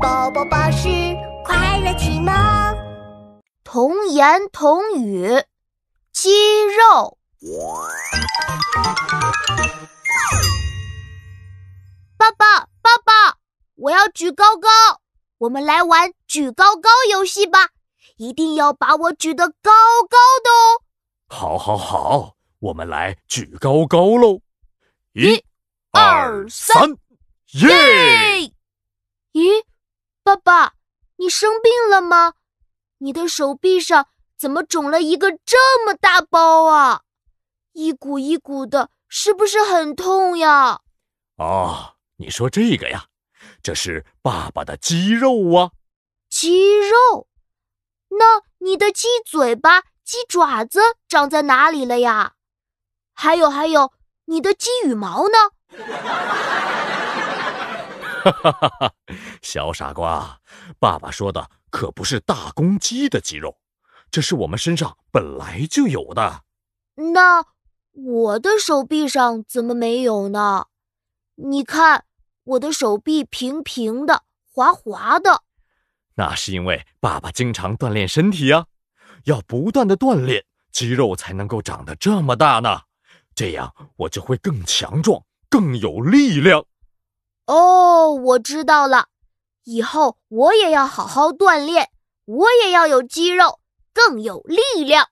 宝宝巴士快乐启蒙，童言童语，肌肉。爸爸，爸爸，我要举高高，我们来玩举高高游戏吧！一定要把我举得高高的哦。好，好，好，我们来举高高喽！一、二、三，耶！咦，你生病了吗？你的手臂上怎么肿了一个这么大包啊？一股一股的，是不是很痛呀？哦，你说这个呀，这是爸爸的肌肉啊。肌肉？那你的鸡嘴巴、鸡爪子长在哪里了呀？还有还有，你的鸡羽毛呢？哈哈哈哈小傻瓜，爸爸说的可不是大公鸡的肌肉，这是我们身上本来就有的。那我的手臂上怎么没有呢？你看，我的手臂平平的、滑滑的。那是因为爸爸经常锻炼身体呀，要不断的锻炼，肌肉才能够长得这么大呢。这样我就会更强壮、更有力量。我知道了，以后我也要好好锻炼，我也要有肌肉，更有力量。